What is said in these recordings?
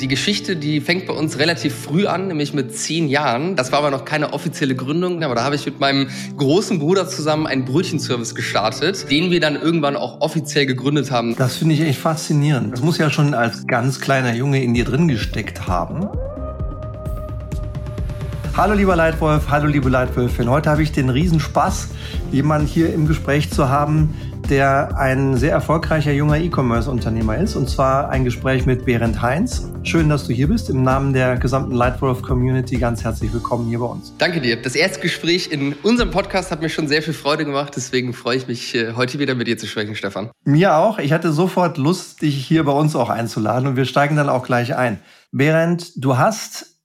Die Geschichte, die fängt bei uns relativ früh an, nämlich mit zehn Jahren. Das war aber noch keine offizielle Gründung, aber da habe ich mit meinem großen Bruder zusammen einen Brötchenservice gestartet, den wir dann irgendwann auch offiziell gegründet haben. Das finde ich echt faszinierend. Das muss ja schon als ganz kleiner Junge in dir drin gesteckt haben. Hallo lieber Leitwolf, hallo liebe Leitwölfin. Heute habe ich den Riesenspaß, jemanden hier im Gespräch zu haben, der ein sehr erfolgreicher junger E-Commerce-Unternehmer ist. Und zwar ein Gespräch mit Berend Heinz. Schön, dass du hier bist. Im Namen der gesamten Lightwolf-Community ganz herzlich willkommen hier bei uns. Danke dir. Das erste Gespräch in unserem Podcast hat mir schon sehr viel Freude gemacht. Deswegen freue ich mich, äh, heute wieder mit dir zu sprechen, Stefan. Mir auch. Ich hatte sofort Lust, dich hier bei uns auch einzuladen. Und wir steigen dann auch gleich ein. Berend, du hast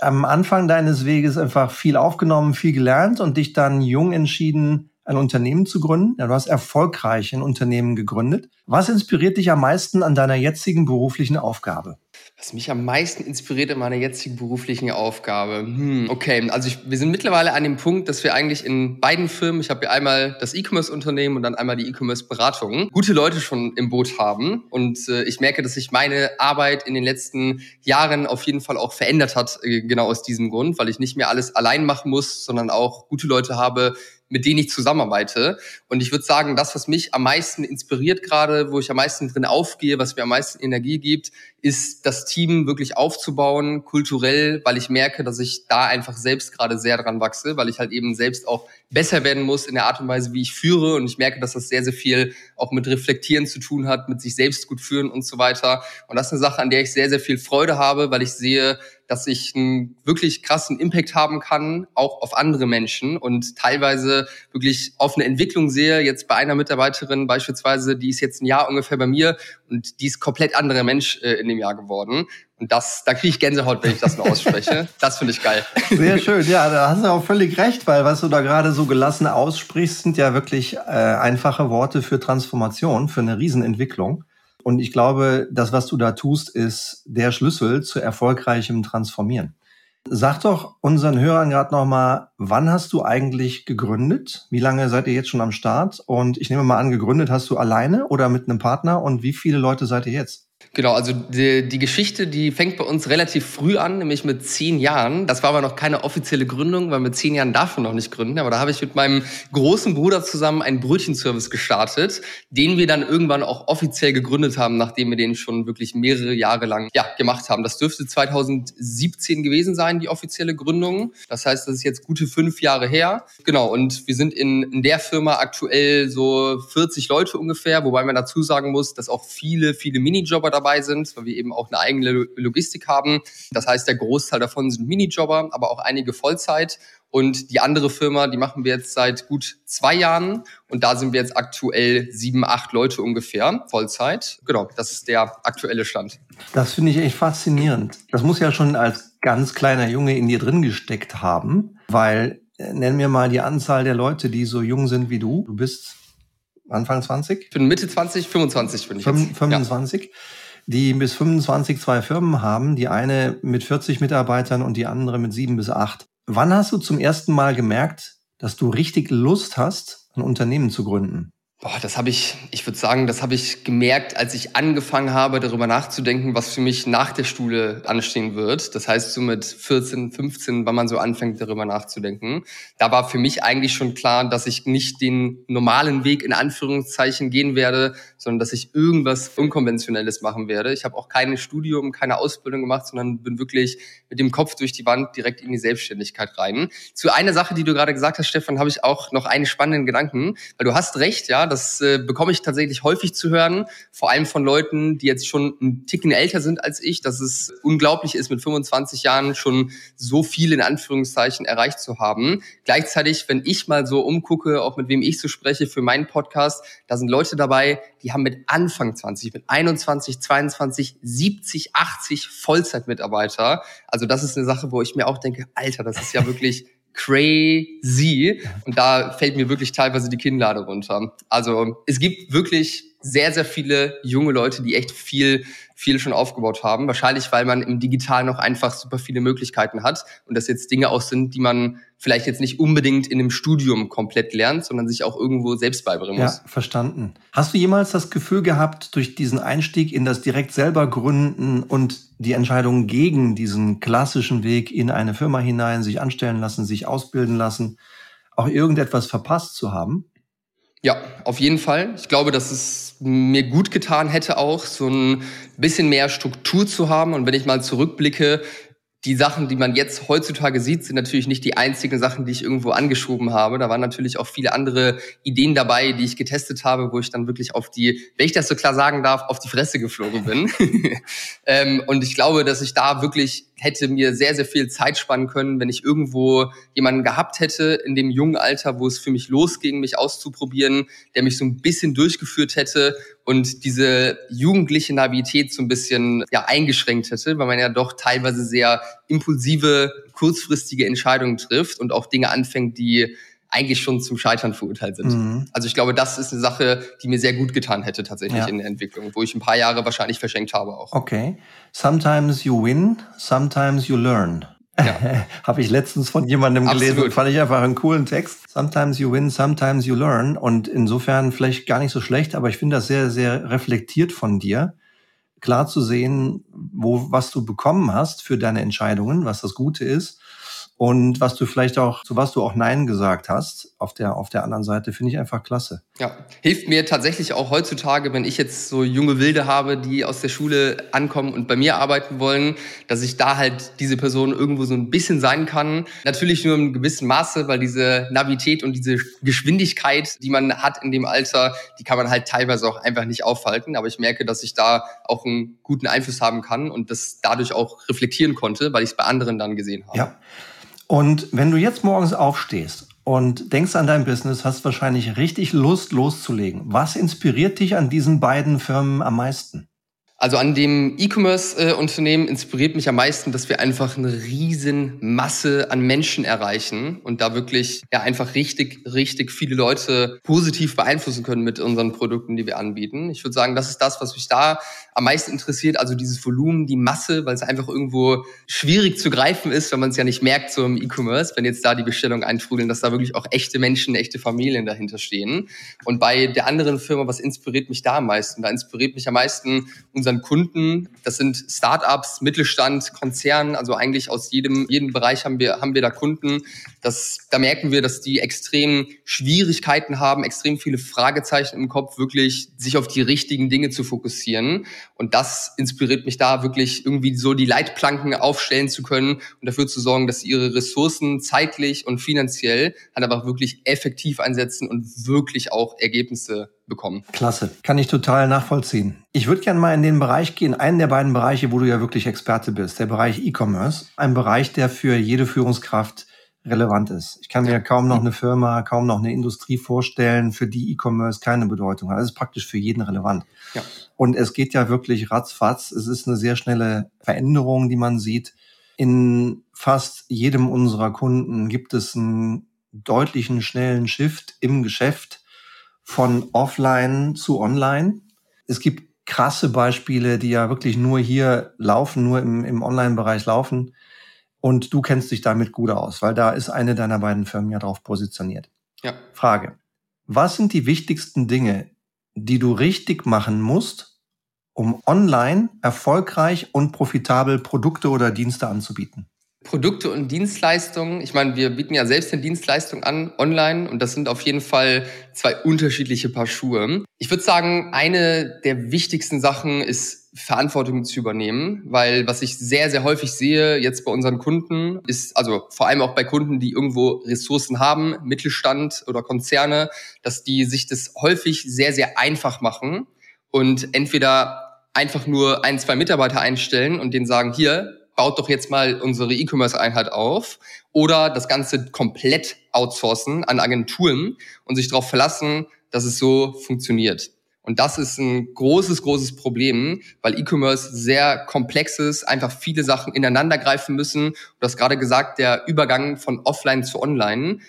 am Anfang deines Weges einfach viel aufgenommen, viel gelernt und dich dann jung entschieden, ein Unternehmen zu gründen. Ja, du hast erfolgreich ein Unternehmen gegründet. Was inspiriert dich am meisten an deiner jetzigen beruflichen Aufgabe? Was mich am meisten inspiriert in meiner jetzigen beruflichen Aufgabe. Hm, okay, also ich, wir sind mittlerweile an dem Punkt, dass wir eigentlich in beiden Firmen, ich habe hier einmal das E-Commerce-Unternehmen und dann einmal die E-Commerce-Beratung, gute Leute schon im Boot haben. Und äh, ich merke, dass sich meine Arbeit in den letzten Jahren auf jeden Fall auch verändert hat, äh, genau aus diesem Grund, weil ich nicht mehr alles allein machen muss, sondern auch gute Leute habe, mit denen ich zusammenarbeite. Und ich würde sagen, das, was mich am meisten inspiriert gerade, wo ich am meisten drin aufgehe, was mir am meisten Energie gibt, ist das Team wirklich aufzubauen, kulturell, weil ich merke, dass ich da einfach selbst gerade sehr dran wachse, weil ich halt eben selbst auch besser werden muss in der Art und Weise, wie ich führe. Und ich merke, dass das sehr, sehr viel auch mit Reflektieren zu tun hat, mit sich selbst gut führen und so weiter. Und das ist eine Sache, an der ich sehr, sehr viel Freude habe, weil ich sehe, dass ich einen wirklich krassen Impact haben kann, auch auf andere Menschen und teilweise wirklich auf eine Entwicklung sehe. Jetzt bei einer Mitarbeiterin beispielsweise, die ist jetzt ein Jahr ungefähr bei mir und die ist komplett anderer Mensch äh, in dem Jahr geworden. Und das, da kriege ich Gänsehaut, wenn ich das nur ausspreche. das finde ich geil. Sehr schön. Ja, da hast du auch völlig recht, weil was du da gerade so gelassen aussprichst, sind ja wirklich äh, einfache Worte für Transformation, für eine Riesenentwicklung. Und ich glaube, das, was du da tust, ist der Schlüssel zu erfolgreichem Transformieren. Sag doch unseren Hörern gerade nochmal, wann hast du eigentlich gegründet? Wie lange seid ihr jetzt schon am Start? Und ich nehme mal an, gegründet hast du alleine oder mit einem Partner? Und wie viele Leute seid ihr jetzt? Genau, also die, die Geschichte, die fängt bei uns relativ früh an, nämlich mit zehn Jahren. Das war aber noch keine offizielle Gründung, weil mit zehn Jahren darf man noch nicht gründen. Aber da habe ich mit meinem großen Bruder zusammen einen Brötchenservice gestartet, den wir dann irgendwann auch offiziell gegründet haben, nachdem wir den schon wirklich mehrere Jahre lang ja, gemacht haben. Das dürfte 2017 gewesen sein, die offizielle Gründung. Das heißt, das ist jetzt gute fünf Jahre her. Genau, und wir sind in, in der Firma aktuell so 40 Leute ungefähr, wobei man dazu sagen muss, dass auch viele, viele Minijobber dabei sind, weil wir eben auch eine eigene Logistik haben. Das heißt, der Großteil davon sind Minijobber, aber auch einige Vollzeit. Und die andere Firma, die machen wir jetzt seit gut zwei Jahren. Und da sind wir jetzt aktuell sieben, acht Leute ungefähr, Vollzeit. Genau, das ist der aktuelle Stand. Das finde ich echt faszinierend. Das muss ja schon als ganz kleiner Junge in dir drin gesteckt haben, weil äh, nennen wir mal die Anzahl der Leute, die so jung sind wie du. Du bist Anfang 20? Ich bin Mitte 20, 25 bin ich 25. Ja die bis 25 zwei Firmen haben, die eine mit 40 Mitarbeitern und die andere mit sieben bis acht. Wann hast du zum ersten Mal gemerkt, dass du richtig Lust hast, ein Unternehmen zu gründen? Boah, das habe ich, ich würde sagen, das habe ich gemerkt, als ich angefangen habe, darüber nachzudenken, was für mich nach der Schule anstehen wird. Das heißt, so mit 14, 15, wenn man so anfängt, darüber nachzudenken. Da war für mich eigentlich schon klar, dass ich nicht den normalen Weg in Anführungszeichen gehen werde, sondern dass ich irgendwas Unkonventionelles machen werde. Ich habe auch kein Studium, keine Ausbildung gemacht, sondern bin wirklich mit dem Kopf durch die Wand direkt in die Selbstständigkeit rein. Zu einer Sache, die du gerade gesagt hast, Stefan, habe ich auch noch einen spannenden Gedanken, weil du hast recht, ja, das äh, bekomme ich tatsächlich häufig zu hören, vor allem von Leuten, die jetzt schon ein Ticken älter sind als ich, dass es unglaublich ist, mit 25 Jahren schon so viel in Anführungszeichen erreicht zu haben. Gleichzeitig, wenn ich mal so umgucke, auch mit wem ich so spreche für meinen Podcast, da sind Leute dabei, die haben mit Anfang 20, mit 21, 22, 70, 80 Vollzeitmitarbeiter. Also das ist eine Sache, wo ich mir auch denke, Alter, das ist ja wirklich crazy. Und da fällt mir wirklich teilweise die Kinnlade runter. Also es gibt wirklich sehr, sehr viele junge Leute, die echt viel, viel schon aufgebaut haben. Wahrscheinlich, weil man im Digital noch einfach super viele Möglichkeiten hat und das jetzt Dinge auch sind, die man vielleicht jetzt nicht unbedingt in einem Studium komplett lernt, sondern sich auch irgendwo selbst beibringen muss. Ja, verstanden. Hast du jemals das Gefühl gehabt, durch diesen Einstieg in das direkt selber gründen und die Entscheidung gegen diesen klassischen Weg in eine Firma hinein, sich anstellen lassen, sich ausbilden lassen, auch irgendetwas verpasst zu haben? Ja, auf jeden Fall. Ich glaube, dass es mir gut getan hätte, auch so ein bisschen mehr Struktur zu haben. Und wenn ich mal zurückblicke, die Sachen, die man jetzt heutzutage sieht, sind natürlich nicht die einzigen Sachen, die ich irgendwo angeschoben habe. Da waren natürlich auch viele andere Ideen dabei, die ich getestet habe, wo ich dann wirklich auf die, wenn ich das so klar sagen darf, auf die Fresse geflogen bin. ähm, und ich glaube, dass ich da wirklich hätte mir sehr, sehr viel Zeit spannen können, wenn ich irgendwo jemanden gehabt hätte in dem jungen Alter, wo es für mich losging, mich auszuprobieren, der mich so ein bisschen durchgeführt hätte und diese jugendliche Navität so ein bisschen ja, eingeschränkt hätte, weil man ja doch teilweise sehr impulsive, kurzfristige Entscheidungen trifft und auch Dinge anfängt, die eigentlich schon zum Scheitern verurteilt sind. Mhm. Also ich glaube, das ist eine Sache, die mir sehr gut getan hätte tatsächlich ja. in der Entwicklung, wo ich ein paar Jahre wahrscheinlich verschenkt habe auch. Okay. Sometimes you win, sometimes you learn. Ja. Habe ich letztens von jemandem gelesen, Absolut. fand ich einfach einen coolen Text. Sometimes you win, sometimes you learn. Und insofern vielleicht gar nicht so schlecht, aber ich finde das sehr, sehr reflektiert von dir, klar zu sehen, wo, was du bekommen hast für deine Entscheidungen, was das Gute ist und was du vielleicht auch, zu was du auch Nein gesagt hast, auf der, auf der anderen Seite, finde ich einfach klasse. Ja, hilft mir tatsächlich auch heutzutage, wenn ich jetzt so junge Wilde habe, die aus der Schule ankommen und bei mir arbeiten wollen, dass ich da halt diese Person irgendwo so ein bisschen sein kann. Natürlich nur im gewissen Maße, weil diese Navität und diese Geschwindigkeit, die man hat in dem Alter, die kann man halt teilweise auch einfach nicht aufhalten. Aber ich merke, dass ich da auch einen guten Einfluss haben kann und das dadurch auch reflektieren konnte, weil ich es bei anderen dann gesehen habe. Ja. Und wenn du jetzt morgens aufstehst und denkst an dein Business, hast wahrscheinlich richtig Lust loszulegen. Was inspiriert dich an diesen beiden Firmen am meisten? Also an dem E-Commerce-Unternehmen inspiriert mich am meisten, dass wir einfach eine riesen Masse an Menschen erreichen und da wirklich ja einfach richtig, richtig viele Leute positiv beeinflussen können mit unseren Produkten, die wir anbieten. Ich würde sagen, das ist das, was mich da am meisten interessiert. Also dieses Volumen, die Masse, weil es einfach irgendwo schwierig zu greifen ist, wenn man es ja nicht merkt so im E-Commerce, wenn jetzt da die Bestellung eintrudeln, dass da wirklich auch echte Menschen, echte Familien dahinter stehen. Und bei der anderen Firma, was inspiriert mich da am meisten? Da inspiriert mich am meisten unser unseren Kunden. Das sind Startups, Mittelstand, Konzern, also eigentlich aus jedem, jedem Bereich haben wir, haben wir da Kunden. Das, da merken wir, dass die extrem Schwierigkeiten haben, extrem viele Fragezeichen im Kopf, wirklich sich auf die richtigen Dinge zu fokussieren. Und das inspiriert mich da wirklich irgendwie so die Leitplanken aufstellen zu können und dafür zu sorgen, dass sie ihre Ressourcen zeitlich und finanziell halt aber wirklich effektiv einsetzen und wirklich auch Ergebnisse bekommen. Klasse, kann ich total nachvollziehen. Ich würde gerne mal in den Bereich gehen, einen der beiden Bereiche, wo du ja wirklich Experte bist, der Bereich E-Commerce. Ein Bereich, der für jede Führungskraft relevant ist. Ich kann mir kaum noch eine Firma, kaum noch eine Industrie vorstellen, für die E-Commerce keine Bedeutung hat. Das ist praktisch für jeden relevant. Ja. Und es geht ja wirklich ratzfatz. Es ist eine sehr schnelle Veränderung, die man sieht. In fast jedem unserer Kunden gibt es einen deutlichen, schnellen Shift im Geschäft von offline zu online. Es gibt krasse Beispiele, die ja wirklich nur hier laufen, nur im, im Online-Bereich laufen. Und du kennst dich damit gut aus, weil da ist eine deiner beiden Firmen ja drauf positioniert. Ja. Frage. Was sind die wichtigsten Dinge, die du richtig machen musst, um online erfolgreich und profitabel Produkte oder Dienste anzubieten? Produkte und Dienstleistungen. Ich meine, wir bieten ja selbst eine Dienstleistung an online und das sind auf jeden Fall zwei unterschiedliche Paar Schuhe. Ich würde sagen, eine der wichtigsten Sachen ist Verantwortung zu übernehmen, weil was ich sehr, sehr häufig sehe jetzt bei unseren Kunden ist, also vor allem auch bei Kunden, die irgendwo Ressourcen haben, Mittelstand oder Konzerne, dass die sich das häufig sehr, sehr einfach machen und entweder einfach nur ein, zwei Mitarbeiter einstellen und denen sagen, hier, baut doch jetzt mal unsere E-Commerce-Einheit auf oder das Ganze komplett outsourcen an Agenturen und sich darauf verlassen, dass es so funktioniert. Und das ist ein großes, großes Problem, weil E-Commerce sehr komplex ist, einfach viele Sachen ineinander greifen müssen. Du hast gerade gesagt, der Übergang von offline zu online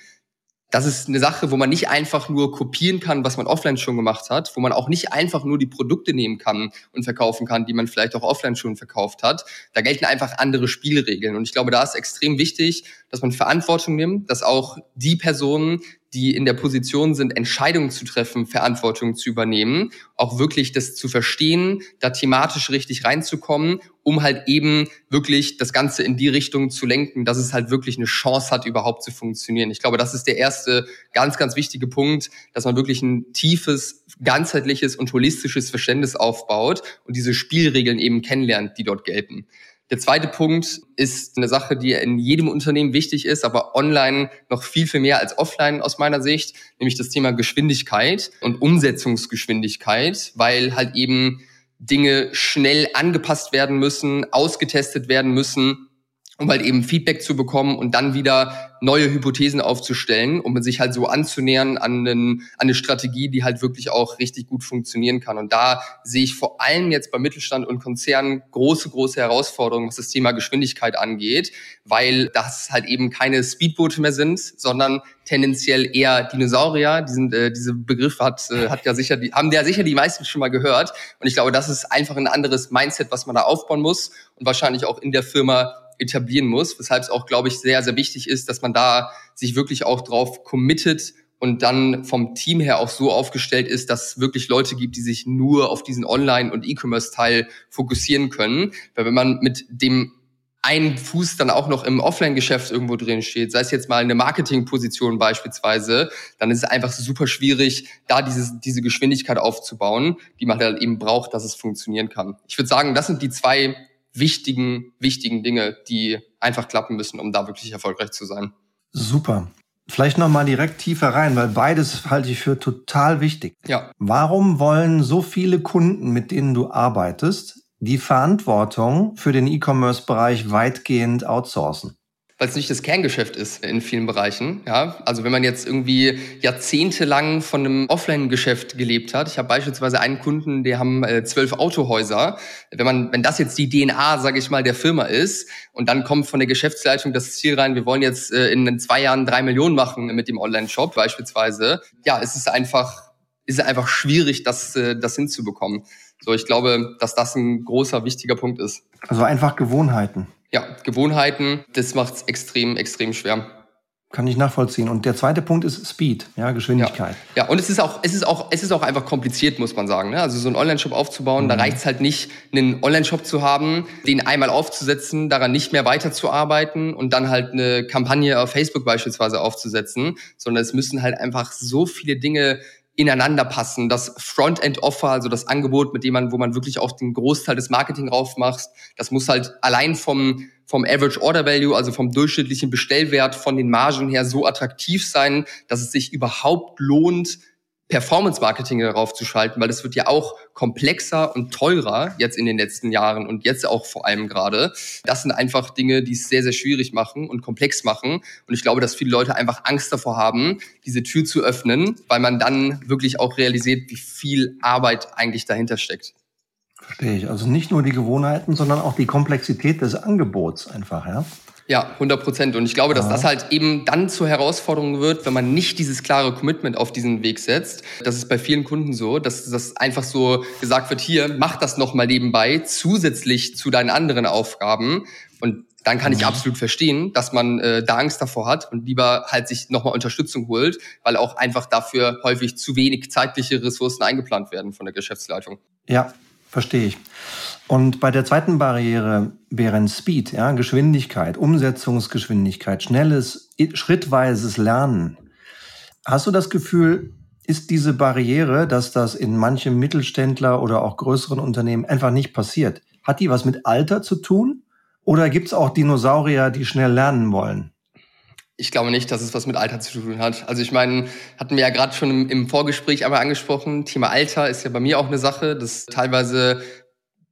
das ist eine Sache, wo man nicht einfach nur kopieren kann, was man offline schon gemacht hat, wo man auch nicht einfach nur die Produkte nehmen kann und verkaufen kann, die man vielleicht auch offline schon verkauft hat. Da gelten einfach andere Spielregeln. Und ich glaube, da ist extrem wichtig, dass man Verantwortung nimmt, dass auch die Personen, die in der Position sind, Entscheidungen zu treffen, Verantwortung zu übernehmen, auch wirklich das zu verstehen, da thematisch richtig reinzukommen, um halt eben wirklich das Ganze in die Richtung zu lenken, dass es halt wirklich eine Chance hat, überhaupt zu funktionieren. Ich glaube, das ist der erste ganz, ganz wichtige Punkt, dass man wirklich ein tiefes, ganzheitliches und holistisches Verständnis aufbaut und diese Spielregeln eben kennenlernt, die dort gelten. Der zweite Punkt ist eine Sache, die in jedem Unternehmen wichtig ist, aber online noch viel, viel mehr als offline aus meiner Sicht, nämlich das Thema Geschwindigkeit und Umsetzungsgeschwindigkeit, weil halt eben Dinge schnell angepasst werden müssen, ausgetestet werden müssen, um halt eben Feedback zu bekommen und dann wieder neue Hypothesen aufzustellen, um sich halt so anzunähern an, einen, an eine Strategie, die halt wirklich auch richtig gut funktionieren kann. Und da sehe ich vor allem jetzt bei Mittelstand und Konzernen große, große Herausforderungen, was das Thema Geschwindigkeit angeht, weil das halt eben keine Speedboote mehr sind, sondern tendenziell eher Dinosaurier. Diesen, äh, diese Begriff hat, äh, hat ja sicher die, haben ja sicher die meisten schon mal gehört. Und ich glaube, das ist einfach ein anderes Mindset, was man da aufbauen muss und wahrscheinlich auch in der Firma etablieren muss, weshalb es auch, glaube ich, sehr, sehr wichtig ist, dass man da sich wirklich auch drauf committet und dann vom Team her auch so aufgestellt ist, dass es wirklich Leute gibt, die sich nur auf diesen Online- und E-Commerce-Teil fokussieren können. Weil wenn man mit dem einen Fuß dann auch noch im Offline-Geschäft irgendwo drin steht, sei es jetzt mal eine Marketing-Position beispielsweise, dann ist es einfach super schwierig, da dieses, diese Geschwindigkeit aufzubauen, die man halt eben braucht, dass es funktionieren kann. Ich würde sagen, das sind die zwei wichtigen, wichtigen Dinge, die einfach klappen müssen, um da wirklich erfolgreich zu sein. Super. Vielleicht nochmal direkt tiefer rein, weil beides halte ich für total wichtig. Ja. Warum wollen so viele Kunden, mit denen du arbeitest, die Verantwortung für den E-Commerce-Bereich weitgehend outsourcen? Weil es nicht das Kerngeschäft ist in vielen Bereichen. Ja, also wenn man jetzt irgendwie jahrzehntelang von einem Offline-Geschäft gelebt hat. Ich habe beispielsweise einen Kunden, der haben äh, zwölf Autohäuser. Wenn man, wenn das jetzt die DNA, sage ich mal, der Firma ist und dann kommt von der Geschäftsleitung das Ziel rein, wir wollen jetzt äh, in zwei Jahren drei Millionen machen mit dem Online-Shop beispielsweise. Ja, es ist einfach, ist einfach schwierig, das, äh, das hinzubekommen. So, ich glaube, dass das ein großer, wichtiger Punkt ist. Also einfach Gewohnheiten ja, Gewohnheiten, das macht es extrem, extrem schwer. Kann ich nachvollziehen. Und der zweite Punkt ist Speed, ja, Geschwindigkeit. Ja, ja und es ist auch, es ist auch, es ist auch einfach kompliziert, muss man sagen. Ne? Also so einen Online-Shop aufzubauen, mhm. da reicht es halt nicht, einen Online-Shop zu haben, den einmal aufzusetzen, daran nicht mehr weiterzuarbeiten und dann halt eine Kampagne auf Facebook beispielsweise aufzusetzen, sondern es müssen halt einfach so viele Dinge ineinander passen. Das Frontend-Offer, also das Angebot, mit dem man, wo man wirklich auch den Großteil des Marketing raufmacht, das muss halt allein vom, vom Average Order Value, also vom durchschnittlichen Bestellwert, von den Margen her so attraktiv sein, dass es sich überhaupt lohnt, Performance-Marketing darauf zu schalten, weil das wird ja auch komplexer und teurer jetzt in den letzten Jahren und jetzt auch vor allem gerade. Das sind einfach Dinge, die es sehr, sehr schwierig machen und komplex machen. Und ich glaube, dass viele Leute einfach Angst davor haben, diese Tür zu öffnen, weil man dann wirklich auch realisiert, wie viel Arbeit eigentlich dahinter steckt. Verstehe ich. Also nicht nur die Gewohnheiten, sondern auch die Komplexität des Angebots einfach, ja? Ja, 100 Prozent. Und ich glaube, dass das halt eben dann zur Herausforderung wird, wenn man nicht dieses klare Commitment auf diesen Weg setzt. Das ist bei vielen Kunden so, dass das einfach so gesagt wird, hier, mach das nochmal nebenbei, zusätzlich zu deinen anderen Aufgaben. Und dann kann ich mhm. absolut verstehen, dass man äh, da Angst davor hat und lieber halt sich nochmal Unterstützung holt, weil auch einfach dafür häufig zu wenig zeitliche Ressourcen eingeplant werden von der Geschäftsleitung. Ja, verstehe ich. Und bei der zweiten Barriere wären Speed, ja, Geschwindigkeit, Umsetzungsgeschwindigkeit, schnelles, schrittweises Lernen. Hast du das Gefühl, ist diese Barriere, dass das in manchem Mittelständler oder auch größeren Unternehmen einfach nicht passiert? Hat die was mit Alter zu tun? Oder gibt es auch Dinosaurier, die schnell lernen wollen? Ich glaube nicht, dass es was mit Alter zu tun hat. Also ich meine, hatten wir ja gerade schon im, Vorgespräch einmal angesprochen, Thema Alter ist ja bei mir auch eine Sache, dass teilweise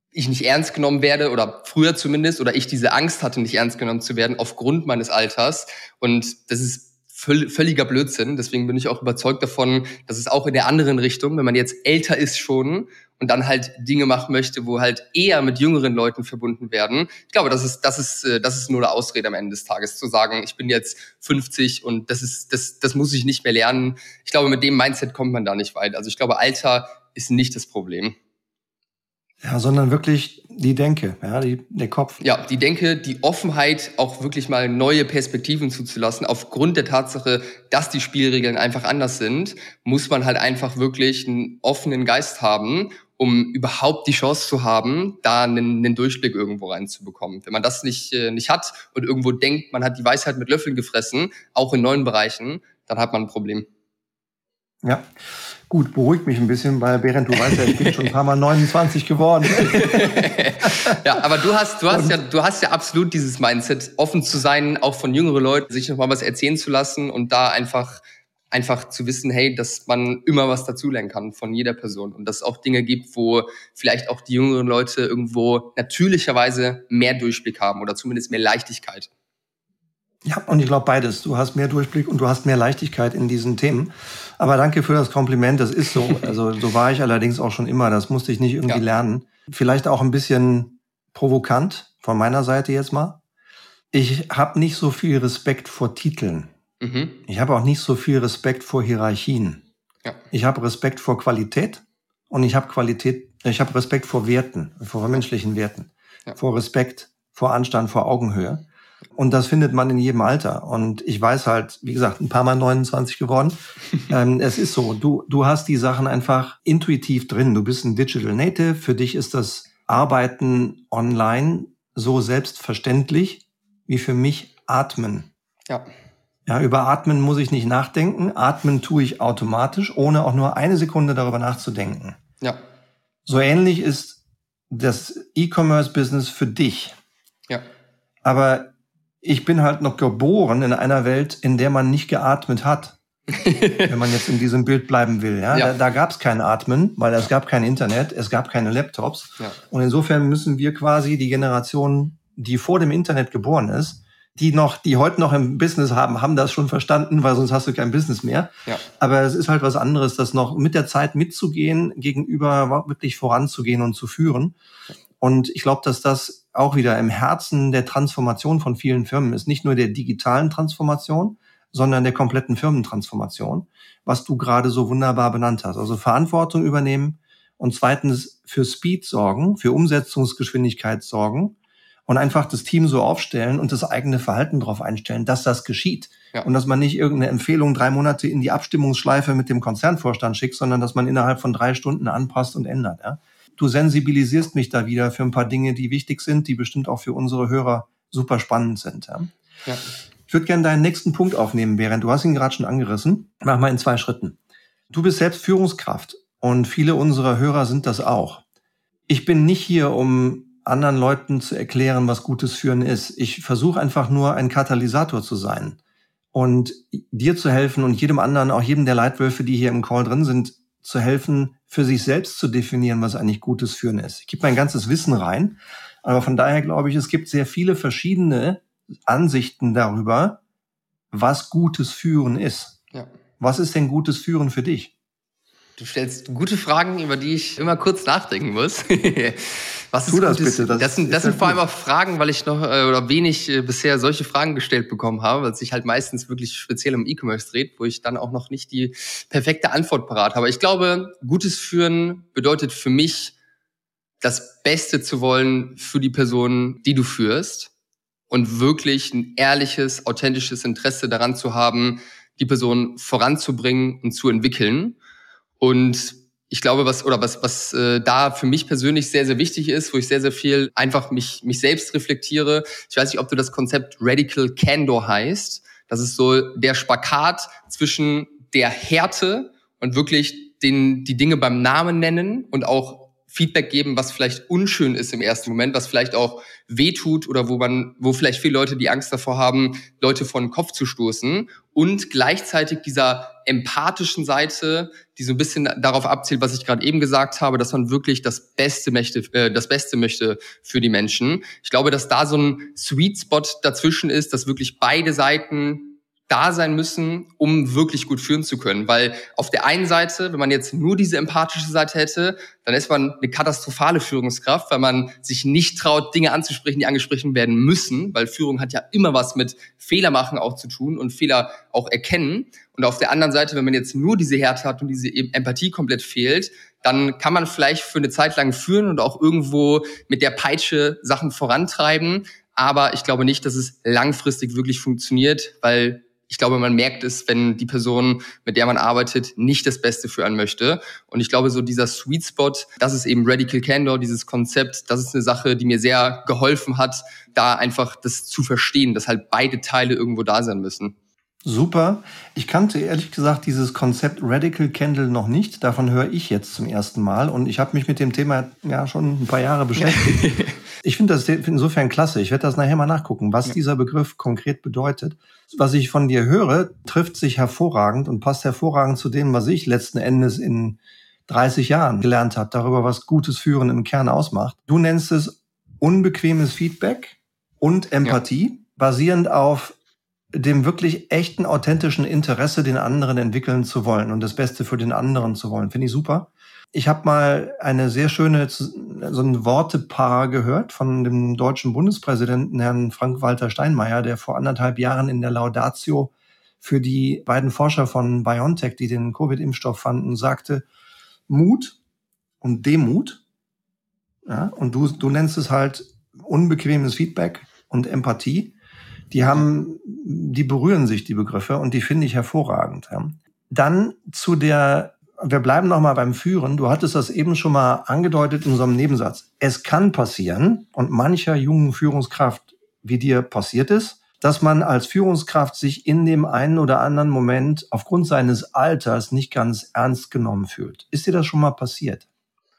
ich nicht ernst genommen werde oder früher zumindest oder ich diese Angst hatte, nicht ernst genommen zu werden aufgrund meines Alters. Und das ist völliger Blödsinn. Deswegen bin ich auch überzeugt davon, dass es auch in der anderen Richtung, wenn man jetzt älter ist schon und dann halt Dinge machen möchte, wo halt eher mit jüngeren Leuten verbunden werden. Ich glaube, das ist, das ist, äh, das ist nur eine Ausrede am Ende des Tages, zu sagen, ich bin jetzt 50 und das ist, das, das muss ich nicht mehr lernen. Ich glaube, mit dem Mindset kommt man da nicht weit. Also ich glaube, Alter ist nicht das Problem. Ja, sondern wirklich die Denke, ja, die, der Kopf. Ja, die Denke, die Offenheit, auch wirklich mal neue Perspektiven zuzulassen. Aufgrund der Tatsache, dass die Spielregeln einfach anders sind, muss man halt einfach wirklich einen offenen Geist haben, um überhaupt die Chance zu haben, da einen, einen Durchblick irgendwo reinzubekommen. Wenn man das nicht, äh, nicht hat und irgendwo denkt, man hat die Weisheit mit Löffeln gefressen, auch in neuen Bereichen, dann hat man ein Problem. Ja. Gut, beruhigt mich ein bisschen, weil Berend, du weißt ja, ich bin schon ein paar Mal 29 geworden. ja, aber du hast, du hast ja, du hast ja absolut dieses Mindset, offen zu sein, auch von jüngeren Leuten, sich noch mal was erzählen zu lassen und da einfach, einfach zu wissen, hey, dass man immer was dazulernen kann von jeder Person und dass es auch Dinge gibt, wo vielleicht auch die jüngeren Leute irgendwo natürlicherweise mehr Durchblick haben oder zumindest mehr Leichtigkeit. Ja, und ich glaube beides. Du hast mehr Durchblick und du hast mehr Leichtigkeit in diesen Themen. Aber danke für das Kompliment. Das ist so. Also so war ich allerdings auch schon immer. Das musste ich nicht irgendwie ja. lernen. Vielleicht auch ein bisschen provokant von meiner Seite jetzt mal. Ich habe nicht so viel Respekt vor Titeln. Mhm. Ich habe auch nicht so viel Respekt vor Hierarchien. Ja. Ich habe Respekt vor Qualität und ich habe Qualität, ich habe Respekt vor Werten, vor menschlichen Werten, ja. vor Respekt, vor Anstand, vor Augenhöhe. Und das findet man in jedem Alter. Und ich weiß halt, wie gesagt, ein paar Mal 29 geworden. ähm, es ist so, du, du hast die Sachen einfach intuitiv drin. Du bist ein Digital Native. Für dich ist das Arbeiten online so selbstverständlich wie für mich Atmen. Ja. Ja, über Atmen muss ich nicht nachdenken. Atmen tue ich automatisch, ohne auch nur eine Sekunde darüber nachzudenken. Ja. So ähnlich ist das E-Commerce-Business für dich. Ja. Aber ich bin halt noch geboren in einer Welt, in der man nicht geatmet hat. wenn man jetzt in diesem Bild bleiben will. Ja? ja. Da, da gab es kein Atmen, weil es gab kein Internet, es gab keine Laptops. Ja. Und insofern müssen wir quasi die Generation, die vor dem Internet geboren ist, die noch, die heute noch im Business haben, haben das schon verstanden, weil sonst hast du kein Business mehr. Ja. Aber es ist halt was anderes, das noch mit der Zeit mitzugehen, gegenüber wirklich voranzugehen und zu führen. Und ich glaube, dass das auch wieder im Herzen der Transformation von vielen Firmen ist. Nicht nur der digitalen Transformation, sondern der kompletten Firmentransformation, was du gerade so wunderbar benannt hast. Also Verantwortung übernehmen und zweitens für Speed sorgen, für Umsetzungsgeschwindigkeit sorgen und einfach das Team so aufstellen und das eigene Verhalten darauf einstellen, dass das geschieht. Ja. Und dass man nicht irgendeine Empfehlung drei Monate in die Abstimmungsschleife mit dem Konzernvorstand schickt, sondern dass man innerhalb von drei Stunden anpasst und ändert. Ja? Du sensibilisierst mich da wieder für ein paar Dinge, die wichtig sind, die bestimmt auch für unsere Hörer super spannend sind. Ja. ja. Ich würde gerne deinen nächsten Punkt aufnehmen, Berend. Du hast ihn gerade schon angerissen. Mach mal in zwei Schritten. Du bist selbst Führungskraft und viele unserer Hörer sind das auch. Ich bin nicht hier, um anderen Leuten zu erklären, was gutes Führen ist. Ich versuche einfach nur ein Katalysator zu sein und dir zu helfen und jedem anderen, auch jedem der Leitwölfe, die hier im Call drin sind, zu helfen, für sich selbst zu definieren, was eigentlich gutes Führen ist. Ich gebe mein ganzes Wissen rein, aber von daher glaube ich, es gibt sehr viele verschiedene Ansichten darüber, was gutes Führen ist. Ja. Was ist denn gutes Führen für dich? Du stellst gute Fragen, über die ich immer kurz nachdenken muss. Was ist tu das gutes, bitte. Das, das sind, das sind vor allem auch Fragen, weil ich noch äh, oder wenig äh, bisher solche Fragen gestellt bekommen habe, weil es sich halt meistens wirklich speziell um E-Commerce dreht, wo ich dann auch noch nicht die perfekte Antwort parat habe. Ich glaube, gutes Führen bedeutet für mich, das Beste zu wollen für die Person, die du führst und wirklich ein ehrliches, authentisches Interesse daran zu haben, die Person voranzubringen und zu entwickeln und ich glaube, was oder was was äh, da für mich persönlich sehr sehr wichtig ist, wo ich sehr sehr viel einfach mich mich selbst reflektiere. Ich weiß nicht, ob du das Konzept Radical Candor heißt. Das ist so der Spakat zwischen der Härte und wirklich den die Dinge beim Namen nennen und auch Feedback geben, was vielleicht unschön ist im ersten Moment, was vielleicht auch wehtut oder wo man, wo vielleicht viele Leute die Angst davor haben, Leute vor den Kopf zu stoßen und gleichzeitig dieser empathischen Seite, die so ein bisschen darauf abzielt, was ich gerade eben gesagt habe, dass man wirklich das Beste möchte, äh, das Beste möchte für die Menschen. Ich glaube, dass da so ein Sweet Spot dazwischen ist, dass wirklich beide Seiten da sein müssen, um wirklich gut führen zu können. Weil auf der einen Seite, wenn man jetzt nur diese empathische Seite hätte, dann ist man eine katastrophale Führungskraft, weil man sich nicht traut, Dinge anzusprechen, die angesprochen werden müssen, weil Führung hat ja immer was mit Fehler machen auch zu tun und Fehler auch erkennen. Und auf der anderen Seite, wenn man jetzt nur diese Härte hat und diese Empathie komplett fehlt, dann kann man vielleicht für eine Zeit lang führen und auch irgendwo mit der Peitsche Sachen vorantreiben. Aber ich glaube nicht, dass es langfristig wirklich funktioniert, weil ich glaube, man merkt es, wenn die Person, mit der man arbeitet, nicht das Beste für einen möchte. Und ich glaube, so dieser Sweet Spot, das ist eben Radical Candor, dieses Konzept, das ist eine Sache, die mir sehr geholfen hat, da einfach das zu verstehen, dass halt beide Teile irgendwo da sein müssen. Super. Ich kannte ehrlich gesagt dieses Konzept Radical Candle noch nicht. Davon höre ich jetzt zum ersten Mal und ich habe mich mit dem Thema ja schon ein paar Jahre beschäftigt. ich finde das insofern klasse. Ich werde das nachher mal nachgucken, was ja. dieser Begriff konkret bedeutet. Was ich von dir höre, trifft sich hervorragend und passt hervorragend zu dem, was ich letzten Endes in 30 Jahren gelernt habe, darüber, was gutes Führen im Kern ausmacht. Du nennst es unbequemes Feedback und Empathie, ja. basierend auf dem wirklich echten, authentischen Interesse, den anderen entwickeln zu wollen und das Beste für den anderen zu wollen. Finde ich super. Ich habe mal eine sehr schöne, so ein Wortepaar gehört von dem deutschen Bundespräsidenten Herrn Frank-Walter Steinmeier, der vor anderthalb Jahren in der Laudatio für die beiden Forscher von BioNTech, die den Covid-Impfstoff fanden, sagte, Mut und Demut. Ja, und du, du nennst es halt unbequemes Feedback und Empathie die haben, die berühren sich, die Begriffe, und die finde ich hervorragend. Ja. Dann zu der, wir bleiben nochmal beim Führen. Du hattest das eben schon mal angedeutet in so einem Nebensatz. Es kann passieren, und mancher jungen Führungskraft wie dir passiert ist, dass man als Führungskraft sich in dem einen oder anderen Moment aufgrund seines Alters nicht ganz ernst genommen fühlt. Ist dir das schon mal passiert?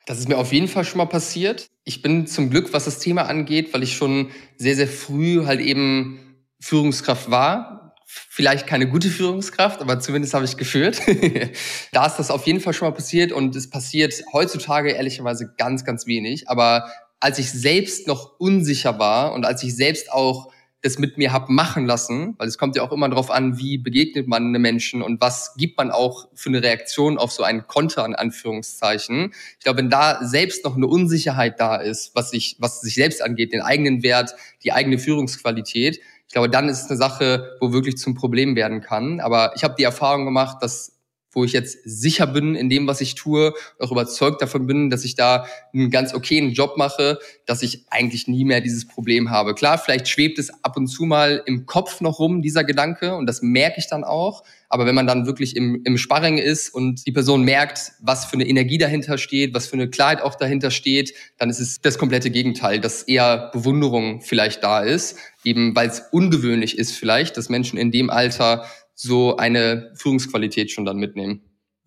Das ist mir auf jeden Fall schon mal passiert. Ich bin zum Glück, was das Thema angeht, weil ich schon sehr, sehr früh halt eben Führungskraft war. Vielleicht keine gute Führungskraft, aber zumindest habe ich geführt. da ist das auf jeden Fall schon mal passiert und es passiert heutzutage ehrlicherweise ganz, ganz wenig. Aber als ich selbst noch unsicher war und als ich selbst auch das mit mir hab machen lassen, weil es kommt ja auch immer darauf an, wie begegnet man einem Menschen und was gibt man auch für eine Reaktion auf so einen Konter in Anführungszeichen. Ich glaube, wenn da selbst noch eine Unsicherheit da ist, was sich was sich selbst angeht, den eigenen Wert, die eigene Führungsqualität, ich glaube, dann ist es eine Sache, wo wirklich zum Problem werden kann. Aber ich habe die Erfahrung gemacht, dass wo ich jetzt sicher bin in dem, was ich tue, auch überzeugt davon bin, dass ich da einen ganz okayen Job mache, dass ich eigentlich nie mehr dieses Problem habe. Klar, vielleicht schwebt es ab und zu mal im Kopf noch rum, dieser Gedanke, und das merke ich dann auch. Aber wenn man dann wirklich im, im Sparring ist und die Person merkt, was für eine Energie dahinter steht, was für eine Klarheit auch dahinter steht, dann ist es das komplette Gegenteil, dass eher Bewunderung vielleicht da ist, eben weil es ungewöhnlich ist vielleicht, dass Menschen in dem Alter so eine Führungsqualität schon dann mitnehmen.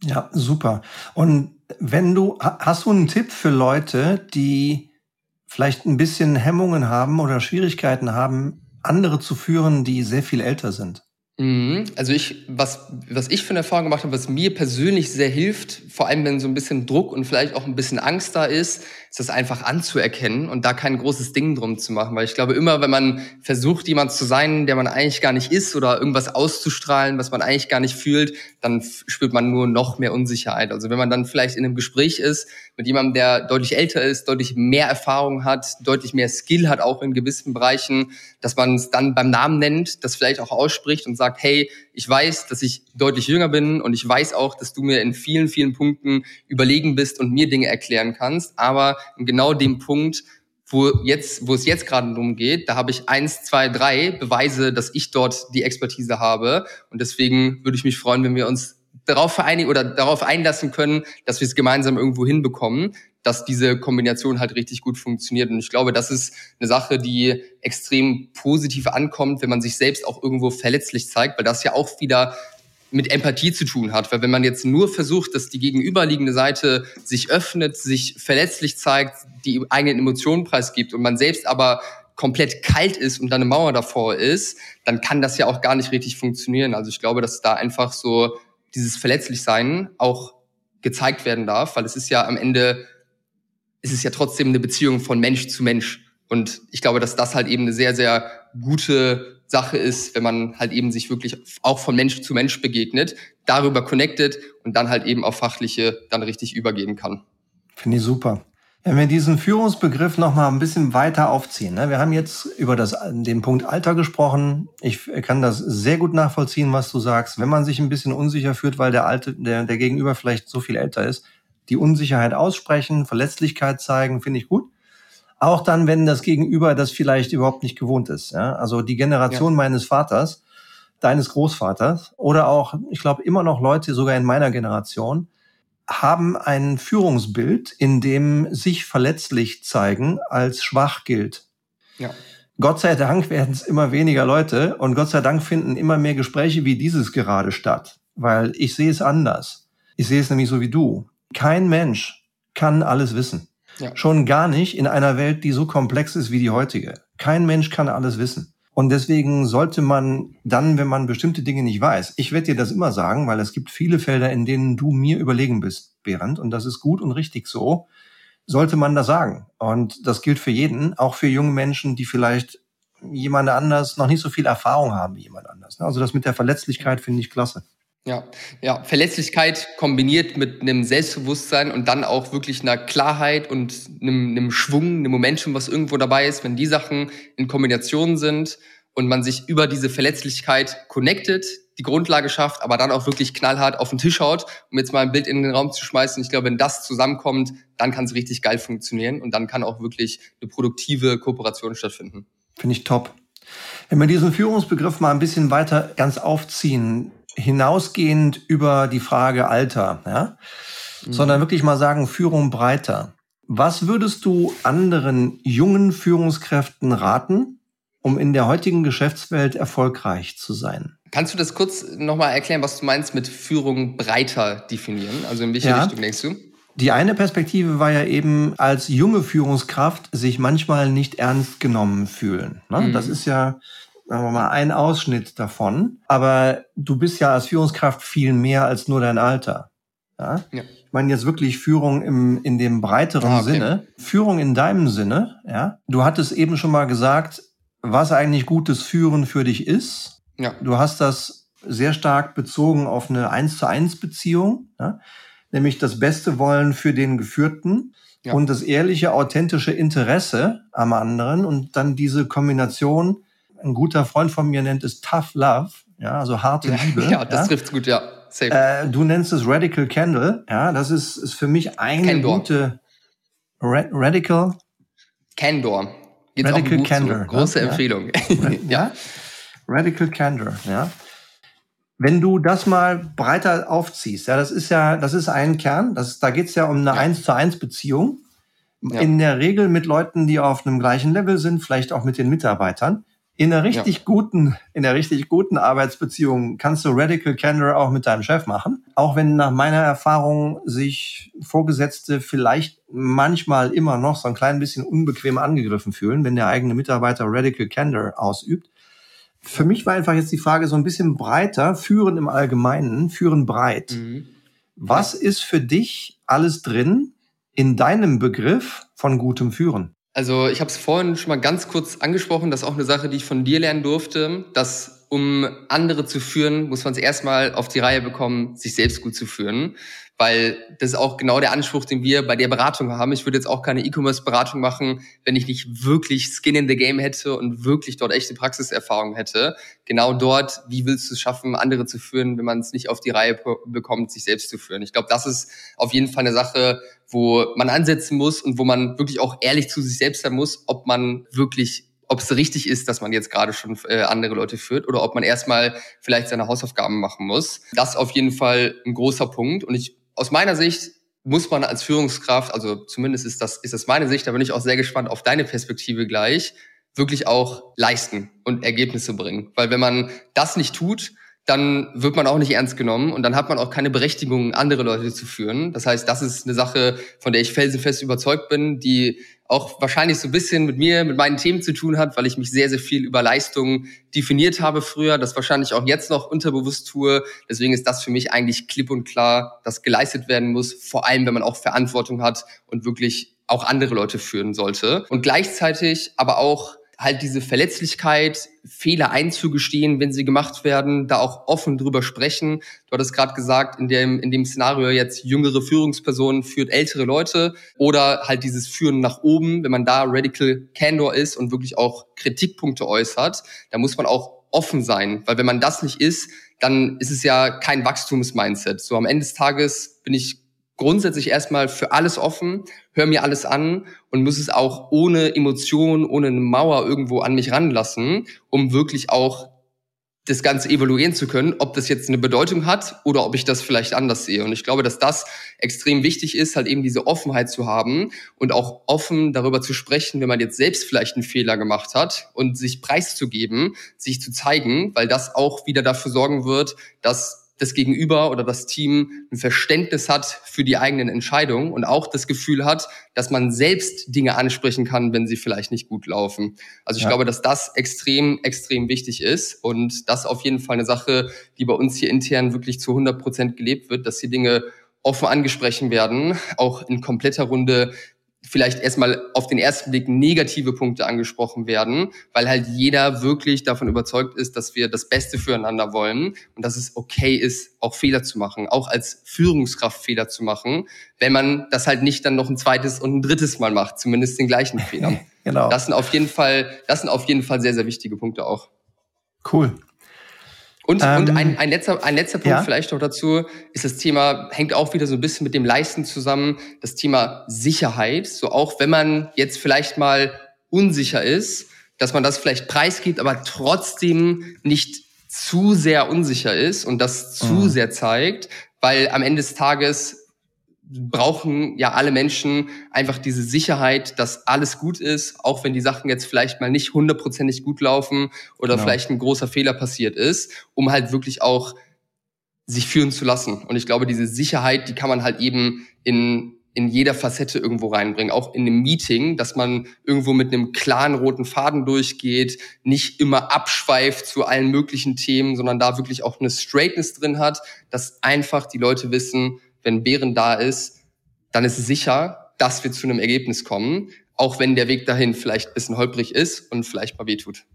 Ja, super. Und wenn du, hast du einen Tipp für Leute, die vielleicht ein bisschen Hemmungen haben oder Schwierigkeiten haben, andere zu führen, die sehr viel älter sind? Mhm. Also ich, was, was ich für eine Erfahrung gemacht habe, was mir persönlich sehr hilft, vor allem wenn so ein bisschen Druck und vielleicht auch ein bisschen Angst da ist, ist das einfach anzuerkennen und da kein großes Ding drum zu machen. Weil ich glaube, immer wenn man versucht, jemand zu sein, der man eigentlich gar nicht ist oder irgendwas auszustrahlen, was man eigentlich gar nicht fühlt, dann spürt man nur noch mehr Unsicherheit. Also wenn man dann vielleicht in einem Gespräch ist mit jemandem, der deutlich älter ist, deutlich mehr Erfahrung hat, deutlich mehr Skill hat, auch in gewissen Bereichen, dass man es dann beim Namen nennt, das vielleicht auch ausspricht und sagt, hey, ich weiß, dass ich deutlich jünger bin und ich weiß auch, dass du mir in vielen, vielen Punkten überlegen bist und mir Dinge erklären kannst. Aber in genau dem Punkt, wo jetzt, wo es jetzt gerade darum geht, da habe ich eins, zwei, drei Beweise, dass ich dort die Expertise habe. Und deswegen würde ich mich freuen, wenn wir uns darauf vereinigen oder darauf einlassen können, dass wir es gemeinsam irgendwo hinbekommen, dass diese Kombination halt richtig gut funktioniert. Und ich glaube, das ist eine Sache, die extrem positiv ankommt, wenn man sich selbst auch irgendwo verletzlich zeigt, weil das ja auch wieder mit Empathie zu tun hat. Weil wenn man jetzt nur versucht, dass die gegenüberliegende Seite sich öffnet, sich verletzlich zeigt, die eigenen Emotionen preisgibt und man selbst aber komplett kalt ist und da eine Mauer davor ist, dann kann das ja auch gar nicht richtig funktionieren. Also ich glaube, dass da einfach so dieses Verletzlichsein auch gezeigt werden darf, weil es ist ja am Ende ist es ja trotzdem eine Beziehung von Mensch zu Mensch. Und ich glaube, dass das halt eben eine sehr, sehr gute Sache ist, wenn man halt eben sich wirklich auch von Mensch zu Mensch begegnet, darüber connected und dann halt eben auf fachliche dann richtig übergehen kann. Finde ich super. Wenn wir diesen Führungsbegriff noch mal ein bisschen weiter aufziehen. Ne? Wir haben jetzt über das, den Punkt Alter gesprochen. Ich kann das sehr gut nachvollziehen, was du sagst. Wenn man sich ein bisschen unsicher fühlt, weil der Alte, der, der Gegenüber vielleicht so viel älter ist, die Unsicherheit aussprechen, Verletzlichkeit zeigen, finde ich gut. Auch dann, wenn das Gegenüber das vielleicht überhaupt nicht gewohnt ist. Ja? Also die Generation ja. meines Vaters, deines Großvaters oder auch, ich glaube, immer noch Leute sogar in meiner Generation, haben ein Führungsbild, in dem sich verletzlich zeigen als schwach gilt. Ja. Gott sei Dank werden es immer weniger Leute und Gott sei Dank finden immer mehr Gespräche wie dieses gerade statt, weil ich sehe es anders. Ich sehe es nämlich so wie du. Kein Mensch kann alles wissen. Ja. Schon gar nicht in einer Welt, die so komplex ist wie die heutige. Kein Mensch kann alles wissen. Und deswegen sollte man dann, wenn man bestimmte Dinge nicht weiß, ich werde dir das immer sagen, weil es gibt viele Felder, in denen du mir überlegen bist, Berend, und das ist gut und richtig so, sollte man das sagen. Und das gilt für jeden, auch für junge Menschen, die vielleicht jemand anders noch nicht so viel Erfahrung haben wie jemand anders. Also das mit der Verletzlichkeit finde ich klasse. Ja, ja, Verletzlichkeit kombiniert mit einem Selbstbewusstsein und dann auch wirklich einer Klarheit und einem, einem Schwung, einem Momentum, was irgendwo dabei ist, wenn die Sachen in Kombination sind und man sich über diese Verletzlichkeit connected, die Grundlage schafft, aber dann auch wirklich knallhart auf den Tisch haut, um jetzt mal ein Bild in den Raum zu schmeißen. Ich glaube, wenn das zusammenkommt, dann kann es richtig geil funktionieren und dann kann auch wirklich eine produktive Kooperation stattfinden. Finde ich top. Wenn wir diesen Führungsbegriff mal ein bisschen weiter ganz aufziehen, hinausgehend über die Frage Alter, ja, mhm. sondern wirklich mal sagen, Führung breiter. Was würdest du anderen jungen Führungskräften raten, um in der heutigen Geschäftswelt erfolgreich zu sein? Kannst du das kurz nochmal erklären, was du meinst mit Führung breiter definieren? Also in welche ja. Richtung denkst du? Die eine Perspektive war ja eben als junge Führungskraft sich manchmal nicht ernst genommen fühlen. Ne? Mhm. Das ist ja sagen wir mal, ein Ausschnitt davon. Aber du bist ja als Führungskraft viel mehr als nur dein Alter. Ja? ja. Ich meine jetzt wirklich Führung im, in dem breiteren ah, okay. Sinne. Führung in deinem Sinne, ja. Du hattest eben schon mal gesagt, was eigentlich gutes Führen für dich ist. Ja. Du hast das sehr stark bezogen auf eine eins zu eins Beziehung, ja? nämlich das Beste wollen für den Geführten ja. und das ehrliche, authentische Interesse am anderen und dann diese Kombination ein guter Freund von mir nennt es Tough Love, ja, also harte Liebe. Ja, das ja. trifft's gut, ja. Äh, du nennst es Radical Candle, ja, das ist, ist für mich eine Candor. gute Ra Radical Candor. Geht's Radical auch Candor. So. Große ja? Empfehlung. ja. Radical Candor, ja. Wenn du das mal breiter aufziehst, ja, das ist ja, das ist ein Kern, das, da geht's ja um eine eins zu eins Beziehung. In der Regel mit Leuten, die auf einem gleichen Level sind, vielleicht auch mit den Mitarbeitern. In einer richtig ja. guten, in einer richtig guten Arbeitsbeziehung kannst du Radical Candor auch mit deinem Chef machen. Auch wenn nach meiner Erfahrung sich Vorgesetzte vielleicht manchmal immer noch so ein klein bisschen unbequem angegriffen fühlen, wenn der eigene Mitarbeiter Radical Candor ausübt. Für mich war einfach jetzt die Frage so ein bisschen breiter, führen im Allgemeinen, führen breit. Mhm. Was ist für dich alles drin in deinem Begriff von gutem Führen? Also ich habe es vorhin schon mal ganz kurz angesprochen, das ist auch eine Sache, die ich von dir lernen durfte, dass um andere zu führen, muss man es erstmal auf die Reihe bekommen, sich selbst gut zu führen weil das ist auch genau der Anspruch, den wir bei der Beratung haben. Ich würde jetzt auch keine E-Commerce-Beratung machen, wenn ich nicht wirklich Skin in the Game hätte und wirklich dort echte Praxiserfahrung hätte. Genau dort, wie willst du es schaffen, andere zu führen, wenn man es nicht auf die Reihe bekommt, sich selbst zu führen. Ich glaube, das ist auf jeden Fall eine Sache, wo man ansetzen muss und wo man wirklich auch ehrlich zu sich selbst sein muss, ob man wirklich ob es richtig ist, dass man jetzt gerade schon äh, andere Leute führt oder ob man erstmal vielleicht seine Hausaufgaben machen muss. Das ist auf jeden Fall ein großer Punkt. Und ich aus meiner Sicht muss man als Führungskraft, also zumindest ist das, ist das meine Sicht, da bin ich auch sehr gespannt auf deine Perspektive gleich, wirklich auch leisten und Ergebnisse bringen. Weil wenn man das nicht tut, dann wird man auch nicht ernst genommen und dann hat man auch keine Berechtigung, andere Leute zu führen. Das heißt, das ist eine Sache, von der ich felsenfest überzeugt bin, die auch wahrscheinlich so ein bisschen mit mir, mit meinen Themen zu tun hat, weil ich mich sehr, sehr viel über Leistungen definiert habe früher, das wahrscheinlich auch jetzt noch unterbewusst tue. Deswegen ist das für mich eigentlich klipp und klar, dass geleistet werden muss, vor allem wenn man auch Verantwortung hat und wirklich auch andere Leute führen sollte. Und gleichzeitig aber auch halt diese Verletzlichkeit, Fehler einzugestehen, wenn sie gemacht werden, da auch offen drüber sprechen. Du hattest gerade gesagt, in dem, in dem Szenario jetzt jüngere Führungspersonen führt ältere Leute oder halt dieses Führen nach oben, wenn man da radical candor ist und wirklich auch Kritikpunkte äußert, da muss man auch offen sein, weil wenn man das nicht ist, dann ist es ja kein Wachstumsmindset. So am Ende des Tages bin ich grundsätzlich erstmal für alles offen, höre mir alles an und muss es auch ohne Emotion, ohne eine Mauer irgendwo an mich ranlassen, um wirklich auch das Ganze evaluieren zu können, ob das jetzt eine Bedeutung hat oder ob ich das vielleicht anders sehe. Und ich glaube, dass das extrem wichtig ist, halt eben diese Offenheit zu haben und auch offen darüber zu sprechen, wenn man jetzt selbst vielleicht einen Fehler gemacht hat und sich preiszugeben, sich zu zeigen, weil das auch wieder dafür sorgen wird, dass das Gegenüber oder das Team ein Verständnis hat für die eigenen Entscheidungen und auch das Gefühl hat, dass man selbst Dinge ansprechen kann, wenn sie vielleicht nicht gut laufen. Also ich ja. glaube, dass das extrem, extrem wichtig ist und das auf jeden Fall eine Sache, die bei uns hier intern wirklich zu 100 Prozent gelebt wird, dass die Dinge offen angesprochen werden, auch in kompletter Runde vielleicht erstmal auf den ersten Blick negative Punkte angesprochen werden, weil halt jeder wirklich davon überzeugt ist, dass wir das Beste füreinander wollen und dass es okay ist, auch Fehler zu machen, auch als Führungskraft Fehler zu machen, wenn man das halt nicht dann noch ein zweites und ein drittes Mal macht, zumindest den gleichen Fehler. genau. Das sind auf jeden Fall, das sind auf jeden Fall sehr, sehr wichtige Punkte auch. Cool. Und, ähm, und ein, ein, letzter, ein letzter Punkt ja? vielleicht noch dazu ist das Thema, hängt auch wieder so ein bisschen mit dem Leisten zusammen, das Thema Sicherheit. So auch wenn man jetzt vielleicht mal unsicher ist, dass man das vielleicht preisgibt, aber trotzdem nicht zu sehr unsicher ist und das zu mhm. sehr zeigt, weil am Ende des Tages brauchen ja alle Menschen einfach diese Sicherheit, dass alles gut ist, auch wenn die Sachen jetzt vielleicht mal nicht hundertprozentig gut laufen oder genau. vielleicht ein großer Fehler passiert ist, um halt wirklich auch sich führen zu lassen. Und ich glaube, diese Sicherheit, die kann man halt eben in, in jeder Facette irgendwo reinbringen, auch in einem Meeting, dass man irgendwo mit einem klaren roten Faden durchgeht, nicht immer abschweift zu allen möglichen Themen, sondern da wirklich auch eine Straightness drin hat, dass einfach die Leute wissen, wenn Bären da ist, dann ist es sicher, dass wir zu einem Ergebnis kommen, auch wenn der Weg dahin vielleicht ein bisschen holprig ist und vielleicht mal wehtut.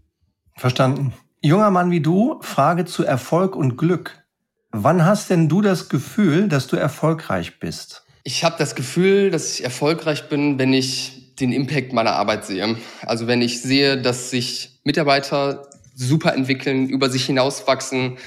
Verstanden. Junger Mann wie du, Frage zu Erfolg und Glück. Wann hast denn du das Gefühl, dass du erfolgreich bist? Ich habe das Gefühl, dass ich erfolgreich bin, wenn ich den Impact meiner Arbeit sehe. Also wenn ich sehe, dass sich Mitarbeiter super entwickeln, über sich hinauswachsen,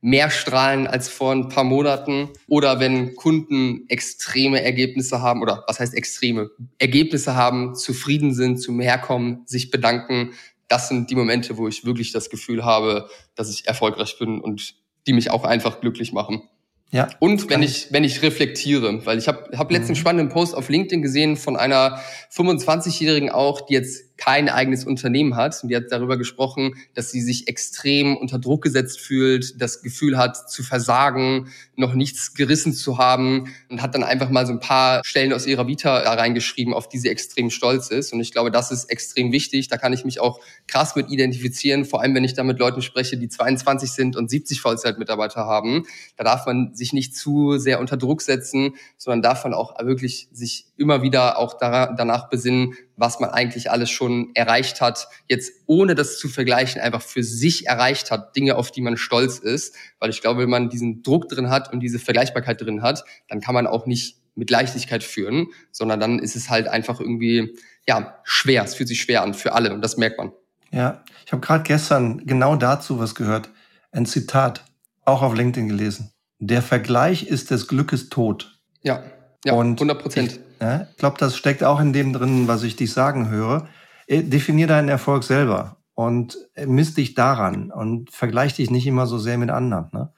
mehr strahlen als vor ein paar Monaten oder wenn Kunden extreme Ergebnisse haben oder was heißt extreme Ergebnisse haben, zufrieden sind, zum Herkommen, sich bedanken. Das sind die Momente, wo ich wirklich das Gefühl habe, dass ich erfolgreich bin und die mich auch einfach glücklich machen. Ja. Und wenn ich, wenn ich reflektiere, weil ich habe hab letzten mhm. spannenden Post auf LinkedIn gesehen von einer 25-Jährigen auch, die jetzt kein eigenes Unternehmen hat. Und die hat darüber gesprochen, dass sie sich extrem unter Druck gesetzt fühlt, das Gefühl hat, zu versagen, noch nichts gerissen zu haben und hat dann einfach mal so ein paar Stellen aus ihrer Vita da reingeschrieben, auf die sie extrem stolz ist. Und ich glaube, das ist extrem wichtig. Da kann ich mich auch krass mit identifizieren, vor allem wenn ich da mit Leuten spreche, die 22 sind und 70 Vollzeitmitarbeiter haben. Da darf man sich nicht zu sehr unter Druck setzen, sondern darf man auch wirklich sich immer wieder auch danach besinnen, was man eigentlich alles schon erreicht hat, jetzt ohne das zu vergleichen, einfach für sich erreicht hat, Dinge, auf die man stolz ist. Weil ich glaube, wenn man diesen Druck drin hat und diese Vergleichbarkeit drin hat, dann kann man auch nicht mit Leichtigkeit führen, sondern dann ist es halt einfach irgendwie, ja, schwer. Es fühlt sich schwer an für alle und das merkt man. Ja, ich habe gerade gestern genau dazu was gehört. Ein Zitat, auch auf LinkedIn gelesen. Der Vergleich ist des Glückes Tod. Ja, ja, und 100 Prozent. Ja, ich glaube, das steckt auch in dem drin, was ich dich sagen höre. Äh, definier deinen Erfolg selber und äh, misst dich daran und vergleich dich nicht immer so sehr mit anderen. Ne?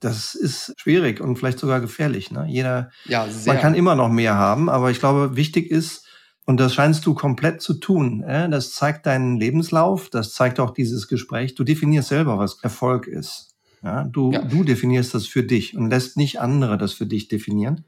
Das ist schwierig und vielleicht sogar gefährlich. Ne? Jeder, ja, sehr. man kann immer noch mehr haben, aber ich glaube, wichtig ist, und das scheinst du komplett zu tun. Äh? Das zeigt deinen Lebenslauf, das zeigt auch dieses Gespräch. Du definierst selber, was Erfolg ist. Ja? Du, ja. du definierst das für dich und lässt nicht andere das für dich definieren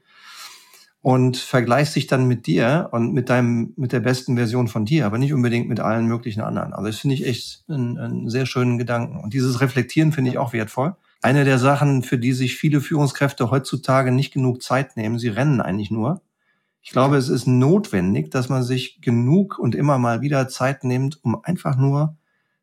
und vergleichst dich dann mit dir und mit deinem, mit der besten Version von dir, aber nicht unbedingt mit allen möglichen anderen. Also das finde ich echt einen, einen sehr schönen Gedanken. Und dieses Reflektieren finde ich auch wertvoll. Eine der Sachen, für die sich viele Führungskräfte heutzutage nicht genug Zeit nehmen, sie rennen eigentlich nur, Ich glaube, es ist notwendig, dass man sich genug und immer mal wieder Zeit nimmt, um einfach nur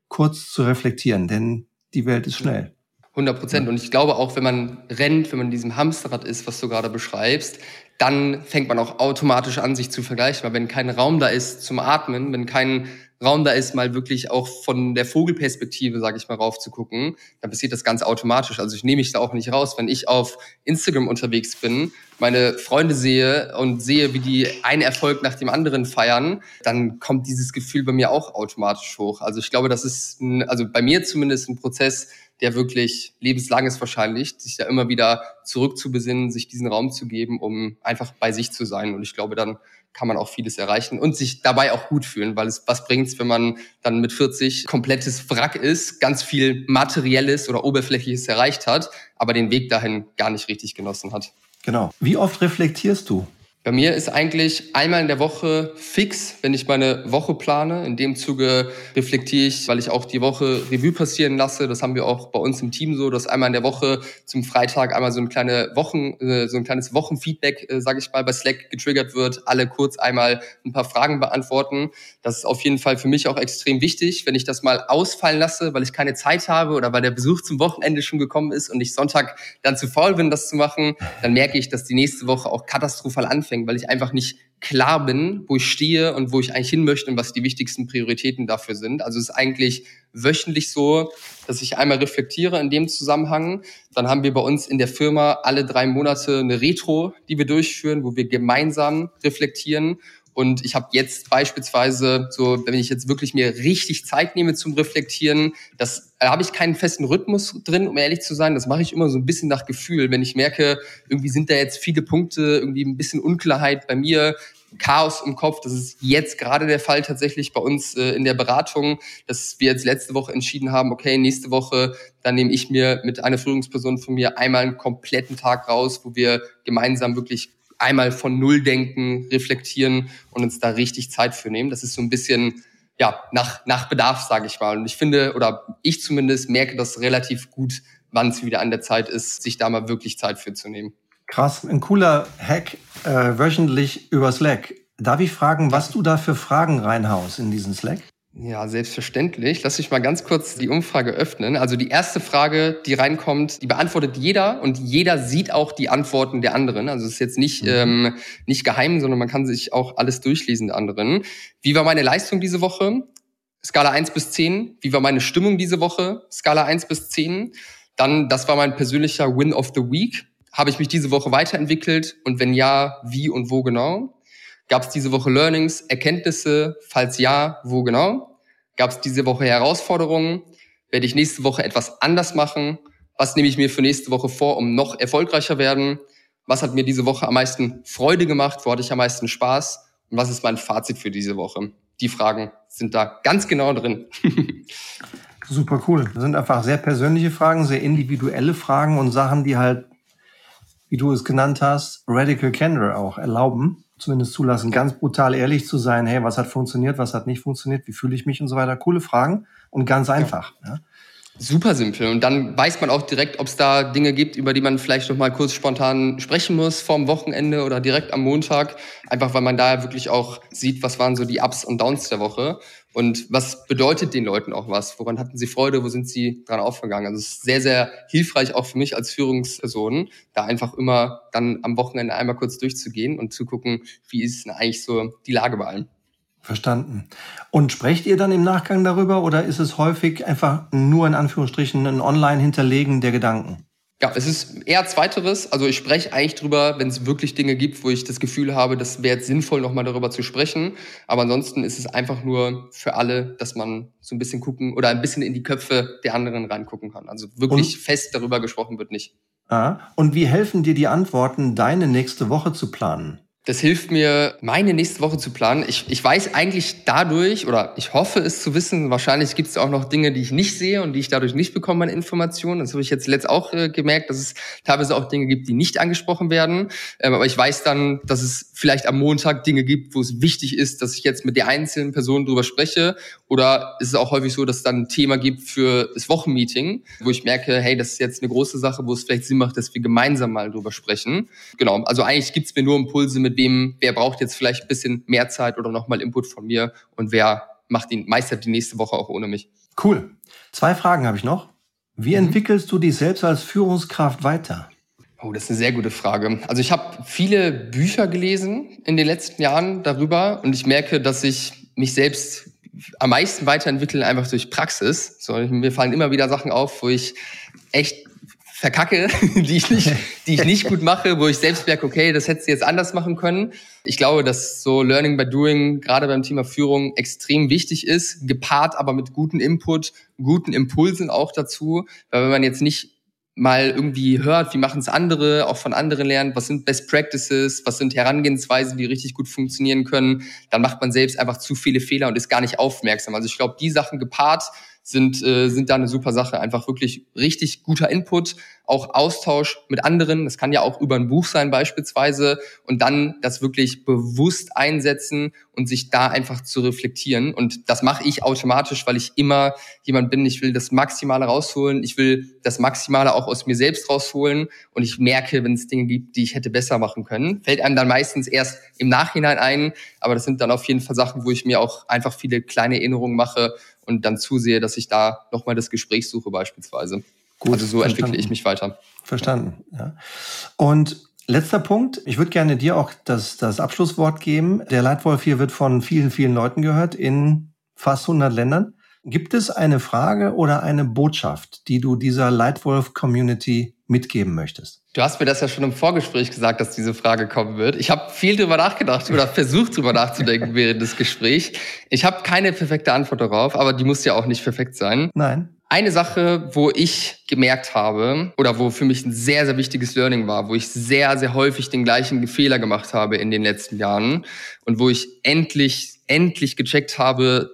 kurz zu reflektieren, denn die Welt ist schnell. 100 Prozent. Und ich glaube auch, wenn man rennt, wenn man in diesem Hamsterrad ist, was du gerade beschreibst, dann fängt man auch automatisch an, sich zu vergleichen. Weil wenn kein Raum da ist zum Atmen, wenn kein Raum da ist, mal wirklich auch von der Vogelperspektive, sage ich mal, rauf zu gucken, dann passiert das ganz automatisch. Also ich nehme mich da auch nicht raus. Wenn ich auf Instagram unterwegs bin, meine Freunde sehe und sehe, wie die einen Erfolg nach dem anderen feiern, dann kommt dieses Gefühl bei mir auch automatisch hoch. Also ich glaube, das ist, ein, also bei mir zumindest ein Prozess, der wirklich lebenslang ist wahrscheinlich, sich da immer wieder zurückzubesinnen, sich diesen Raum zu geben, um einfach bei sich zu sein. Und ich glaube, dann kann man auch vieles erreichen und sich dabei auch gut fühlen, weil es was bringt's, wenn man dann mit 40 komplettes Wrack ist, ganz viel materielles oder oberflächliches erreicht hat, aber den Weg dahin gar nicht richtig genossen hat. Genau. Wie oft reflektierst du? Bei mir ist eigentlich einmal in der Woche fix, wenn ich meine Woche plane. In dem Zuge reflektiere ich, weil ich auch die Woche Revue passieren lasse. Das haben wir auch bei uns im Team so, dass einmal in der Woche zum Freitag einmal so ein kleine Wochen, äh, so ein kleines Wochenfeedback, äh, sage ich mal, bei Slack getriggert wird. Alle kurz einmal ein paar Fragen beantworten. Das ist auf jeden Fall für mich auch extrem wichtig, wenn ich das mal ausfallen lasse, weil ich keine Zeit habe oder weil der Besuch zum Wochenende schon gekommen ist und ich Sonntag dann zu faul bin, das zu machen, dann merke ich, dass die nächste Woche auch katastrophal anfängt anfängt, weil ich einfach nicht klar bin, wo ich stehe und wo ich eigentlich hin möchte und was die wichtigsten Prioritäten dafür sind. Also es ist eigentlich wöchentlich so, dass ich einmal reflektiere in dem Zusammenhang. Dann haben wir bei uns in der Firma alle drei Monate eine Retro, die wir durchführen, wo wir gemeinsam reflektieren und ich habe jetzt beispielsweise, so wenn ich jetzt wirklich mir richtig Zeit nehme zum Reflektieren, das da habe ich keinen festen Rhythmus drin, um ehrlich zu sein. Das mache ich immer so ein bisschen nach Gefühl. Wenn ich merke, irgendwie sind da jetzt viele Punkte, irgendwie ein bisschen Unklarheit bei mir, Chaos im Kopf. Das ist jetzt gerade der Fall tatsächlich bei uns äh, in der Beratung, dass wir jetzt letzte Woche entschieden haben, okay, nächste Woche, dann nehme ich mir mit einer Führungsperson von mir einmal einen kompletten Tag raus, wo wir gemeinsam wirklich einmal von Null denken, reflektieren und uns da richtig Zeit für nehmen. Das ist so ein bisschen ja nach nach Bedarf, sage ich mal. Und ich finde oder ich zumindest merke das relativ gut, wann es wieder an der Zeit ist, sich da mal wirklich Zeit für zu nehmen. Krass, ein cooler Hack äh, wöchentlich über Slack. Darf ich fragen, was du da für Fragen reinhaust in diesen Slack? Ja, selbstverständlich. Lass mich mal ganz kurz die Umfrage öffnen. Also die erste Frage, die reinkommt, die beantwortet jeder und jeder sieht auch die Antworten der anderen. Also es ist jetzt nicht, mhm. ähm, nicht geheim, sondern man kann sich auch alles durchlesen der anderen. Wie war meine Leistung diese Woche? Skala 1 bis 10. Wie war meine Stimmung diese Woche? Skala 1 bis 10. Dann, das war mein persönlicher Win of the Week. Habe ich mich diese Woche weiterentwickelt? Und wenn ja, wie und wo genau? Gab es diese Woche Learnings, Erkenntnisse? Falls ja, wo genau? Gab es diese Woche Herausforderungen? Werde ich nächste Woche etwas anders machen? Was nehme ich mir für nächste Woche vor, um noch erfolgreicher werden? Was hat mir diese Woche am meisten Freude gemacht? Wo hatte ich am meisten Spaß? Und was ist mein Fazit für diese Woche? Die Fragen sind da ganz genau drin. Super cool. Das sind einfach sehr persönliche Fragen, sehr individuelle Fragen und Sachen, die halt, wie du es genannt hast, Radical Candor auch erlauben zumindest zulassen, ganz brutal ehrlich zu sein, hey, was hat funktioniert, was hat nicht funktioniert, wie fühle ich mich und so weiter. Coole Fragen und ganz einfach. Ja. Ja. Super simpel. Und dann weiß man auch direkt, ob es da Dinge gibt, über die man vielleicht noch mal kurz spontan sprechen muss vorm Wochenende oder direkt am Montag. Einfach weil man da wirklich auch sieht, was waren so die Ups und Downs der Woche. Und was bedeutet den Leuten auch was? Woran hatten sie Freude? Wo sind sie dran aufgegangen? Also es ist sehr, sehr hilfreich auch für mich als Führungsperson, da einfach immer dann am Wochenende einmal kurz durchzugehen und zu gucken, wie ist denn eigentlich so die Lage bei allen. Verstanden. Und sprecht ihr dann im Nachgang darüber oder ist es häufig einfach nur in Anführungsstrichen ein Online-Hinterlegen der Gedanken? Ja, es ist eher zweiteres. Also ich spreche eigentlich drüber, wenn es wirklich Dinge gibt, wo ich das Gefühl habe, das wäre jetzt sinnvoll, nochmal darüber zu sprechen. Aber ansonsten ist es einfach nur für alle, dass man so ein bisschen gucken oder ein bisschen in die Köpfe der anderen reingucken kann. Also wirklich Und? fest darüber gesprochen wird nicht. Ah, und wie helfen dir die Antworten, deine nächste Woche zu planen? Das hilft mir, meine nächste Woche zu planen. Ich, ich weiß eigentlich dadurch, oder ich hoffe es zu wissen, wahrscheinlich gibt es auch noch Dinge, die ich nicht sehe und die ich dadurch nicht bekomme an Informationen. Das habe ich jetzt letzt auch äh, gemerkt, dass es teilweise auch Dinge gibt, die nicht angesprochen werden. Ähm, aber ich weiß dann, dass es vielleicht am Montag Dinge gibt, wo es wichtig ist, dass ich jetzt mit der einzelnen Person drüber spreche. Oder ist es auch häufig so, dass es dann ein Thema gibt für das Wochenmeeting, wo ich merke, hey, das ist jetzt eine große Sache, wo es vielleicht Sinn macht, dass wir gemeinsam mal drüber sprechen. Genau, also eigentlich gibt es mir nur Impulse mit wem, wer braucht jetzt vielleicht ein bisschen mehr Zeit oder nochmal Input von mir und wer macht ihn, meistert die nächste Woche auch ohne mich. Cool. Zwei Fragen habe ich noch. Wie mhm. entwickelst du dich selbst als Führungskraft weiter? Oh, das ist eine sehr gute Frage. Also ich habe viele Bücher gelesen in den letzten Jahren darüber und ich merke, dass ich mich selbst am meisten weiterentwickle einfach durch Praxis. So, mir fallen immer wieder Sachen auf, wo ich echt verkacke, die ich nicht, die ich nicht gut mache, wo ich selbst merke, okay, das hättest du jetzt anders machen können. Ich glaube, dass so Learning by Doing gerade beim Thema Führung extrem wichtig ist, gepaart aber mit guten Input, guten Impulsen auch dazu, weil wenn man jetzt nicht mal irgendwie hört, wie machen es andere, auch von anderen lernt, was sind Best Practices, was sind Herangehensweisen, die richtig gut funktionieren können, dann macht man selbst einfach zu viele Fehler und ist gar nicht aufmerksam. Also ich glaube, die Sachen gepaart sind, äh, sind da eine super Sache. Einfach wirklich richtig guter Input, auch Austausch mit anderen. Das kann ja auch über ein Buch sein beispielsweise. Und dann das wirklich bewusst einsetzen und sich da einfach zu reflektieren. Und das mache ich automatisch, weil ich immer jemand bin, ich will das Maximale rausholen. Ich will das Maximale auch aus mir selbst rausholen. Und ich merke, wenn es Dinge gibt, die ich hätte besser machen können. Fällt einem dann meistens erst im Nachhinein ein. Aber das sind dann auf jeden Fall Sachen, wo ich mir auch einfach viele kleine Erinnerungen mache und dann zusehe, dass ich da nochmal das Gespräch suche beispielsweise. Gut, also so verstanden. entwickle ich mich weiter. Verstanden, ja. Und letzter Punkt, ich würde gerne dir auch das, das Abschlusswort geben. Der Leitwolf hier wird von vielen, vielen Leuten gehört in fast 100 Ländern. Gibt es eine Frage oder eine Botschaft, die du dieser Leitwolf-Community mitgeben möchtest? Du hast mir das ja schon im Vorgespräch gesagt, dass diese Frage kommen wird. Ich habe viel drüber nachgedacht oder versucht drüber nachzudenken während des Gesprächs. Ich habe keine perfekte Antwort darauf, aber die muss ja auch nicht perfekt sein. Nein. Eine Sache, wo ich gemerkt habe oder wo für mich ein sehr, sehr wichtiges Learning war, wo ich sehr, sehr häufig den gleichen Fehler gemacht habe in den letzten Jahren und wo ich endlich, endlich gecheckt habe,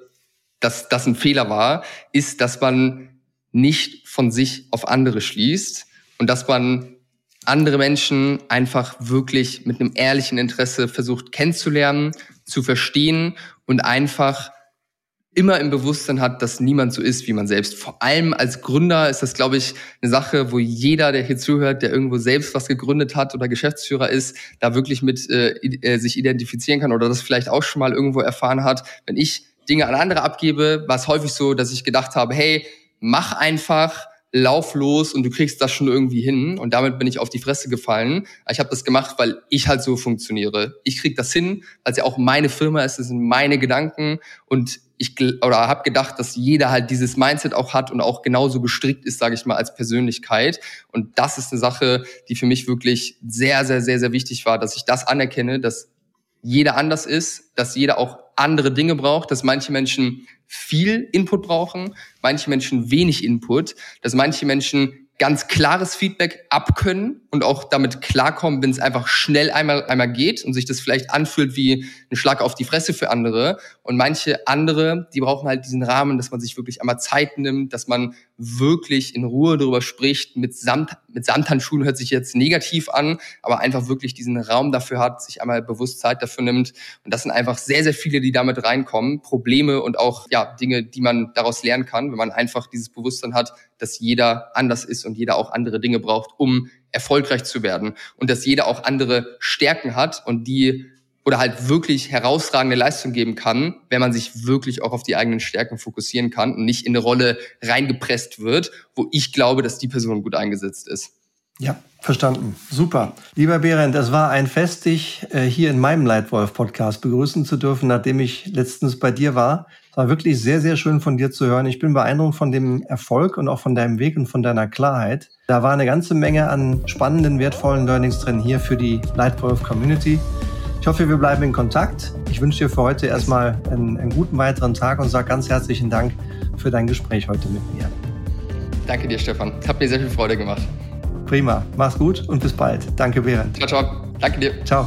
dass das ein Fehler war, ist, dass man nicht von sich auf andere schließt und dass man andere Menschen einfach wirklich mit einem ehrlichen Interesse versucht kennenzulernen, zu verstehen und einfach immer im Bewusstsein hat, dass niemand so ist wie man selbst. Vor allem als Gründer ist das, glaube ich, eine Sache, wo jeder, der hier zuhört, der irgendwo selbst was gegründet hat oder Geschäftsführer ist, da wirklich mit äh, äh sich identifizieren kann oder das vielleicht auch schon mal irgendwo erfahren hat. Wenn ich Dinge an andere abgebe, war es häufig so, dass ich gedacht habe, hey, mach einfach, lauf los und du kriegst das schon irgendwie hin. Und damit bin ich auf die Fresse gefallen. Ich habe das gemacht, weil ich halt so funktioniere. Ich krieg das hin, weil es ja auch meine Firma ist, es sind meine Gedanken und ich oder habe gedacht, dass jeder halt dieses Mindset auch hat und auch genauso gestrickt ist, sage ich mal, als Persönlichkeit. Und das ist eine Sache, die für mich wirklich sehr, sehr, sehr, sehr wichtig war, dass ich das anerkenne, dass jeder anders ist, dass jeder auch andere Dinge braucht, dass manche Menschen viel Input brauchen, manche Menschen wenig Input, dass manche Menschen ganz klares Feedback abkönnen und auch damit klarkommen, wenn es einfach schnell einmal, einmal geht und sich das vielleicht anfühlt wie ein Schlag auf die Fresse für andere. Und manche andere, die brauchen halt diesen Rahmen, dass man sich wirklich einmal Zeit nimmt, dass man wirklich in Ruhe darüber spricht. Mit, Samt, mit Samthandschuhen hört sich jetzt negativ an, aber einfach wirklich diesen Raum dafür hat, sich einmal bewusst Zeit dafür nimmt. Und das sind einfach sehr, sehr viele, die damit reinkommen. Probleme und auch ja Dinge, die man daraus lernen kann, wenn man einfach dieses Bewusstsein hat, dass jeder anders ist und jeder auch andere Dinge braucht, um erfolgreich zu werden. Und dass jeder auch andere Stärken hat und die oder halt wirklich herausragende Leistung geben kann, wenn man sich wirklich auch auf die eigenen Stärken fokussieren kann und nicht in eine Rolle reingepresst wird, wo ich glaube, dass die Person gut eingesetzt ist. Ja, verstanden. Super. Lieber Berend, es war ein Fest, dich äh, hier in meinem Leitwolf-Podcast begrüßen zu dürfen, nachdem ich letztens bei dir war. Es war wirklich sehr, sehr schön von dir zu hören. Ich bin beeindruckt von dem Erfolg und auch von deinem Weg und von deiner Klarheit. Da war eine ganze Menge an spannenden, wertvollen Learnings drin hier für die Leitwolf-Community. Ich hoffe, wir bleiben in Kontakt. Ich wünsche dir für heute erstmal einen, einen guten weiteren Tag und sage ganz herzlichen Dank für dein Gespräch heute mit mir. Danke dir, Stefan. Hat mir sehr viel Freude gemacht. Prima. Mach's gut und bis bald. Danke, Berend. Ciao, ciao. Danke dir. Ciao.